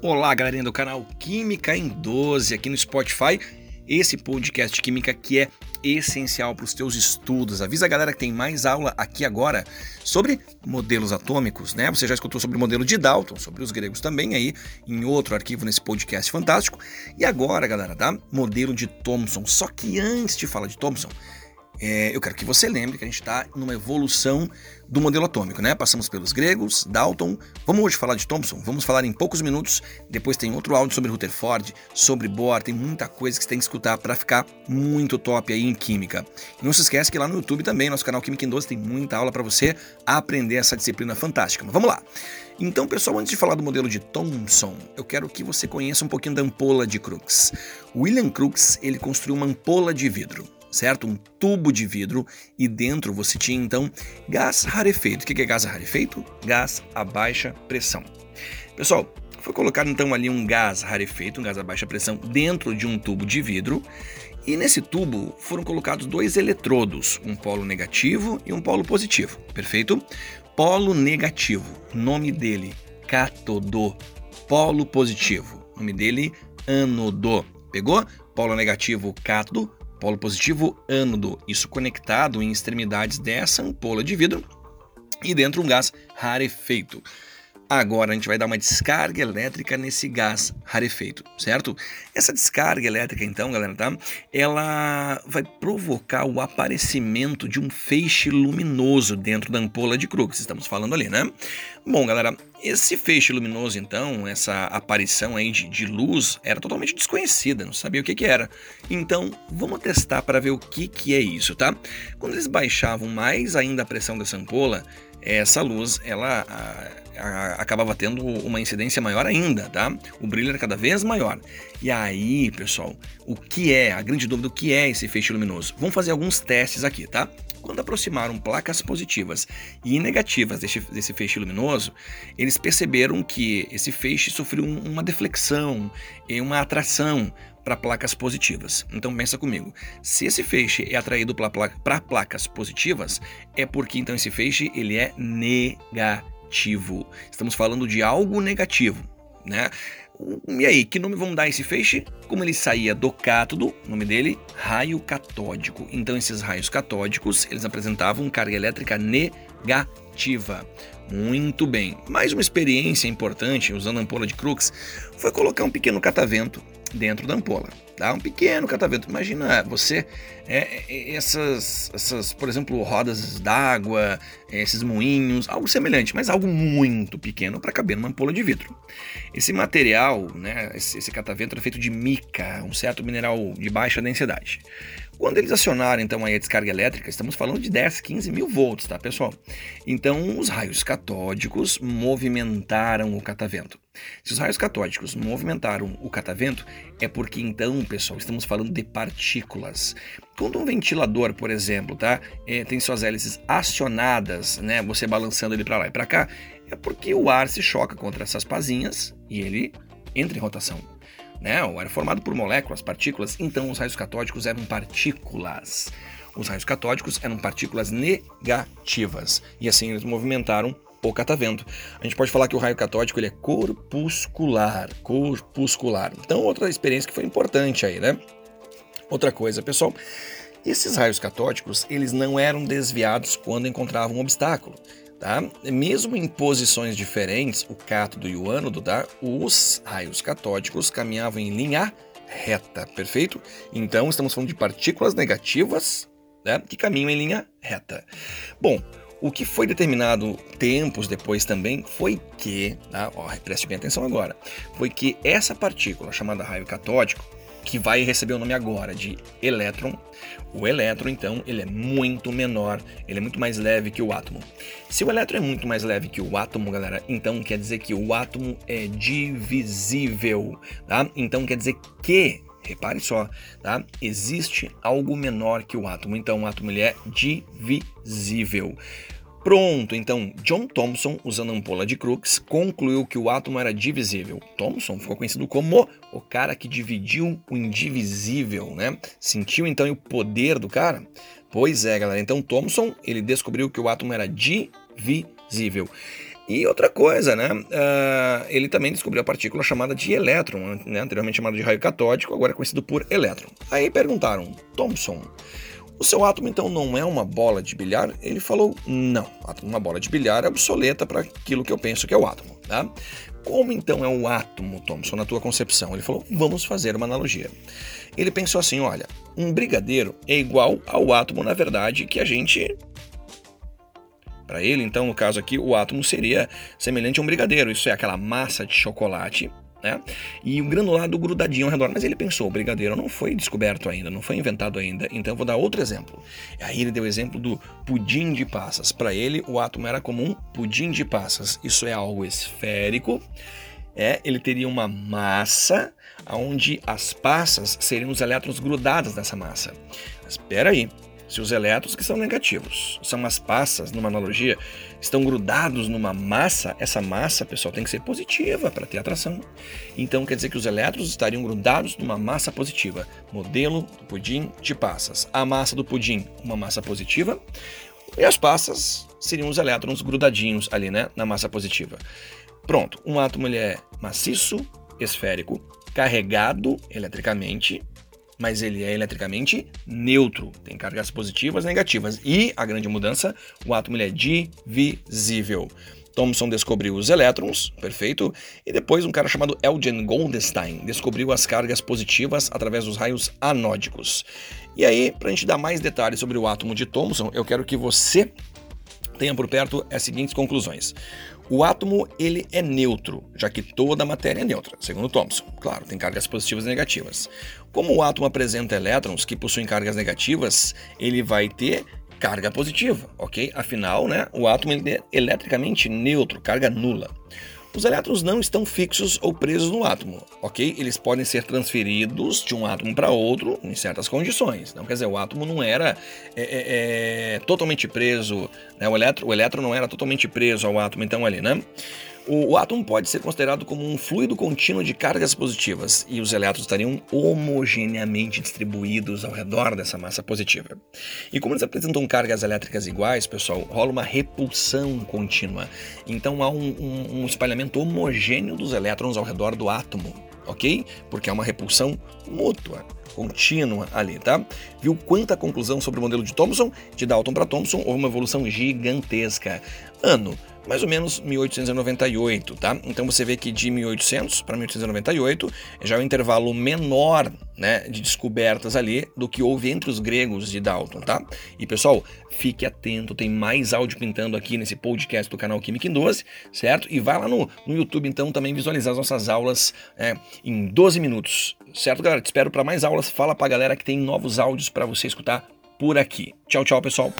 Olá, galerinha do canal Química em 12 aqui no Spotify. Esse podcast de química que é essencial para os teus estudos. Avisa a galera que tem mais aula aqui agora sobre modelos atômicos, né? Você já escutou sobre o modelo de Dalton, sobre os gregos também aí em outro arquivo nesse podcast fantástico. E agora, galera, tá? Modelo de Thomson. Só que antes de falar de Thomson, é, eu quero que você lembre que a gente está numa evolução do modelo atômico, né? Passamos pelos gregos, Dalton. Vamos hoje falar de Thomson. Vamos falar em poucos minutos. Depois tem outro áudio sobre Rutherford, sobre Bohr. Tem muita coisa que você tem que escutar para ficar muito top aí em química. E não se esquece que lá no YouTube também, nosso canal Química em 12, tem muita aula para você aprender essa disciplina fantástica. Mas vamos lá. Então, pessoal, antes de falar do modelo de Thomson, eu quero que você conheça um pouquinho da ampola de Crookes. William Crookes, ele construiu uma ampola de vidro certo? Um tubo de vidro e dentro você tinha então gás rarefeito. O que é gás rarefeito? Gás a baixa pressão. Pessoal, foi colocado então ali um gás rarefeito, um gás a baixa pressão, dentro de um tubo de vidro. E nesse tubo foram colocados dois eletrodos, um polo negativo e um polo positivo, perfeito? Polo negativo, nome dele, cátodo. Polo positivo, nome dele, anodo. Pegou? Polo negativo, cátodo polo positivo ânodo, isso conectado em extremidades dessa ampola de vidro e dentro um gás rarefeito. Agora a gente vai dar uma descarga elétrica nesse gás rarefeito, certo? Essa descarga elétrica, então, galera, tá? Ela vai provocar o aparecimento de um feixe luminoso dentro da ampola de Crookes, estamos falando ali, né? Bom, galera, esse feixe luminoso, então, essa aparição aí de, de luz, era totalmente desconhecida, não sabia o que, que era. Então, vamos testar para ver o que, que é isso, tá? Quando eles baixavam mais ainda a pressão dessa ampola, essa luz, ela acabava tendo uma incidência maior ainda, tá? O brilho era cada vez maior. E aí, pessoal, o que é, a grande dúvida, o que é esse feixe luminoso? Vamos fazer alguns testes aqui, tá? Quando aproximaram placas positivas e negativas desse, desse feixe luminoso, eles perceberam que esse feixe sofreu uma deflexão e uma atração para placas positivas. Então pensa comigo, se esse feixe é atraído para placas positivas, é porque então esse feixe ele é negativo negativo. Estamos falando de algo negativo, né? E aí, que nome vamos dar a esse feixe? Como ele saía do cátodo, nome dele, raio catódico. Então esses raios catódicos, eles apresentavam carga elétrica negativa. Muito bem. Mais uma experiência importante usando a ampola de Crookes foi colocar um pequeno catavento dentro da ampola. Tá? Um pequeno catavento. Imagina você, é, é, essas, essas, por exemplo, rodas d'água, esses moinhos, algo semelhante, mas algo muito pequeno para caber numa ampola de vidro. Esse material, né, esse, esse catavento era feito de mica, um certo mineral de baixa densidade. Quando eles acionaram então a descarga elétrica, estamos falando de 10, 15 mil volts, tá pessoal? Então os raios catódicos movimentaram o catavento. Se os raios catódicos movimentaram o catavento, é porque então, pessoal, estamos falando de partículas. Quando um ventilador, por exemplo, tá, é, tem suas hélices acionadas, né, você balançando ele para lá e para cá, é porque o ar se choca contra essas pazinhas e ele entra em rotação né? Ou era formado por moléculas, partículas, então os raios catódicos eram partículas. Os raios catódicos eram partículas negativas e assim eles movimentaram o catavento. A gente pode falar que o raio catódico ele é corpuscular, corpuscular. Então outra experiência que foi importante aí, né? Outra coisa, pessoal, esses raios catódicos eles não eram desviados quando encontravam um obstáculo. Tá? Mesmo em posições diferentes, o cátodo e o ânodo, tá? os raios catódicos caminhavam em linha reta, perfeito? Então estamos falando de partículas negativas né, que caminham em linha reta. Bom, o que foi determinado tempos depois também foi que, tá? Ó, preste bem atenção agora, foi que essa partícula chamada raio catódico que vai receber o nome agora de elétron. O elétron, então, ele é muito menor, ele é muito mais leve que o átomo. Se o elétron é muito mais leve que o átomo, galera, então quer dizer que o átomo é divisível, tá? Então quer dizer que repare só, tá? Existe algo menor que o átomo, então o átomo ele é divisível. Pronto, então John Thomson, usando a ampola de Crookes, concluiu que o átomo era divisível. Thomson ficou conhecido como o cara que dividiu o indivisível, né? Sentiu então o poder do cara? Pois é, galera. Então Thomson, ele descobriu que o átomo era divisível. E outra coisa, né? Uh, ele também descobriu a partícula chamada de elétron, né? anteriormente chamada de raio catódico, agora conhecido por elétron. Aí perguntaram, Thomson, o seu átomo então não é uma bola de bilhar? Ele falou, não, uma bola de bilhar é obsoleta para aquilo que eu penso que é o átomo. Tá? Como então é o átomo, Thomson, na tua concepção? Ele falou, vamos fazer uma analogia. Ele pensou assim, olha, um brigadeiro é igual ao átomo, na verdade, que a gente para ele, então, no caso aqui, o átomo seria semelhante a um brigadeiro, isso é aquela massa de chocolate né? E o granulado grudadinho ao redor. Mas ele pensou, o brigadeiro não foi descoberto ainda, não foi inventado ainda, então eu vou dar outro exemplo. Aí ele deu o exemplo do pudim de passas. Para ele, o átomo era como um pudim de passas. Isso é algo esférico. É, ele teria uma massa onde as passas seriam os elétrons grudados nessa massa. Mas espera aí, se os elétrons que são negativos são as passas, numa analogia, estão grudados numa massa, essa massa, pessoal, tem que ser positiva para ter atração. Então quer dizer que os elétrons estariam grudados numa massa positiva. Modelo do pudim de passas. A massa do pudim, uma massa positiva, e as passas seriam os elétrons grudadinhos ali, né, na massa positiva. Pronto, um átomo ele é maciço, esférico, carregado eletricamente mas ele é eletricamente neutro, tem cargas positivas e negativas. E a grande mudança, o átomo ele é divisível. Thomson descobriu os elétrons, perfeito, e depois um cara chamado Eugen Goldstein descobriu as cargas positivas através dos raios anódicos. E aí, para a gente dar mais detalhes sobre o átomo de Thomson, eu quero que você tenha por perto as seguintes conclusões. O átomo ele é neutro, já que toda a matéria é neutra, segundo Thomson. Claro, tem cargas positivas e negativas. Como o átomo apresenta elétrons que possuem cargas negativas, ele vai ter carga positiva, ok? Afinal, né, o átomo é eletricamente neutro, carga nula. Os elétrons não estão fixos ou presos no átomo, ok? Eles podem ser transferidos de um átomo para outro em certas condições. Então, quer dizer, o átomo não era é, é, é totalmente preso, né? o, elétron, o elétron não era totalmente preso ao átomo, então ali, né? O, o, átomo pode ser considerado como um fluido contínuo de cargas positivas e os elétrons estariam homogeneamente distribuídos ao redor dessa massa positiva. E como eles apresentam cargas elétricas iguais, pessoal, rola uma repulsão contínua. Então há um, um, um espalhamento homogêneo dos elétrons ao redor do átomo, ok? Porque há uma repulsão mútua contínua ali, tá? Viu quanta conclusão sobre o modelo de Thomson? De Dalton para Thomson houve uma evolução gigantesca. Ano mais ou menos 1898, tá? Então você vê que de 1800 para 1898 já é um intervalo menor, né, de descobertas ali do que houve entre os gregos de Dalton, tá? E pessoal, fique atento, tem mais áudio pintando aqui nesse podcast do canal Química em 12, certo? E vai lá no, no YouTube então também visualizar as nossas aulas é, em 12 minutos, certo, galera? Te espero para mais aulas. Fala pra galera que tem novos áudios para você escutar por aqui. Tchau, tchau, pessoal.